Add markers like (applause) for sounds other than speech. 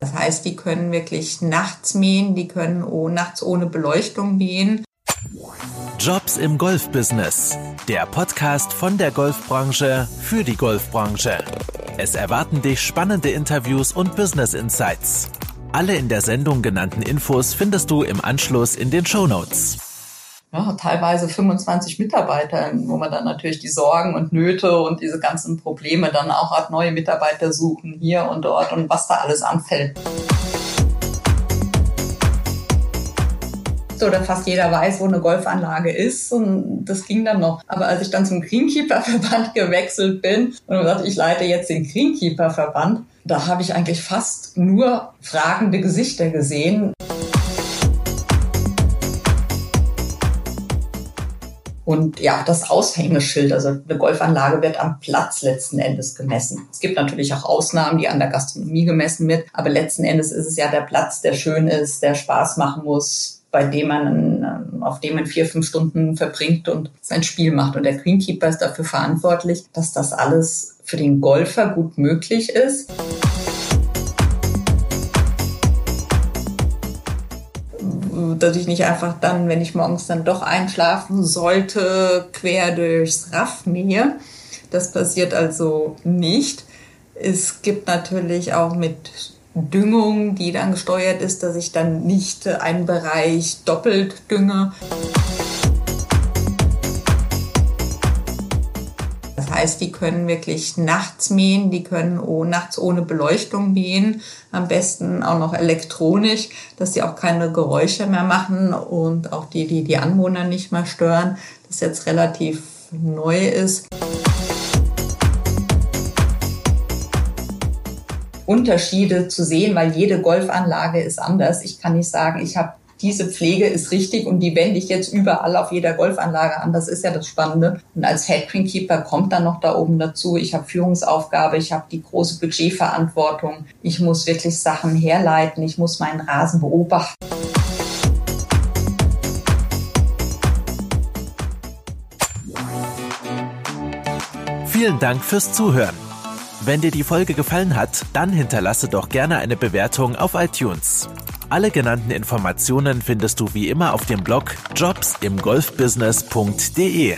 Das heißt, die können wirklich nachts mähen, die können oh, nachts ohne Beleuchtung mähen. Jobs im Golfbusiness. Der Podcast von der Golfbranche für die Golfbranche. Es erwarten dich spannende Interviews und Business Insights. Alle in der Sendung genannten Infos findest du im Anschluss in den Show Notes ja, teilweise 25 Mitarbeiter, wo man dann natürlich die Sorgen und Nöte und diese ganzen Probleme dann auch hat, neue Mitarbeiter suchen hier und dort und was da alles anfällt. oder fast jeder weiß, wo eine Golfanlage ist und das ging dann noch. Aber als ich dann zum Greenkeeper-Verband (laughs) gewechselt bin und gesagt, ich leite jetzt den Greenkeeper-Verband, da habe ich eigentlich fast nur fragende Gesichter gesehen. Und ja, das Aushängeschild, also eine Golfanlage wird am Platz letzten Endes gemessen. Es gibt natürlich auch Ausnahmen, die an der Gastronomie gemessen wird, aber letzten Endes ist es ja der Platz, der schön ist, der Spaß machen muss, bei dem man, ähm, auf dem man vier, fünf Stunden verbringt und sein Spiel macht. Und der Greenkeeper ist dafür verantwortlich, dass das alles für den Golfer gut möglich ist. Dass ich nicht einfach dann, wenn ich morgens dann doch einschlafen sollte, quer durchs Raff mähe. Das passiert also nicht. Es gibt natürlich auch mit Düngung, die dann gesteuert ist, dass ich dann nicht einen Bereich doppelt dünge. Heißt, die können wirklich nachts mähen, die können oh, nachts ohne Beleuchtung mähen, am besten auch noch elektronisch, dass sie auch keine Geräusche mehr machen und auch die, die die Anwohner nicht mehr stören, das jetzt relativ neu ist. Unterschiede zu sehen, weil jede Golfanlage ist anders. Ich kann nicht sagen, ich habe diese Pflege ist richtig und die wende ich jetzt überall auf jeder Golfanlage an. Das ist ja das Spannende. Und als Head Greenkeeper kommt dann noch da oben dazu. Ich habe Führungsaufgabe, ich habe die große Budgetverantwortung. Ich muss wirklich Sachen herleiten, ich muss meinen Rasen beobachten. Vielen Dank fürs Zuhören. Wenn dir die Folge gefallen hat, dann hinterlasse doch gerne eine Bewertung auf iTunes. Alle genannten Informationen findest du wie immer auf dem Blog jobsimgolfbusiness.de.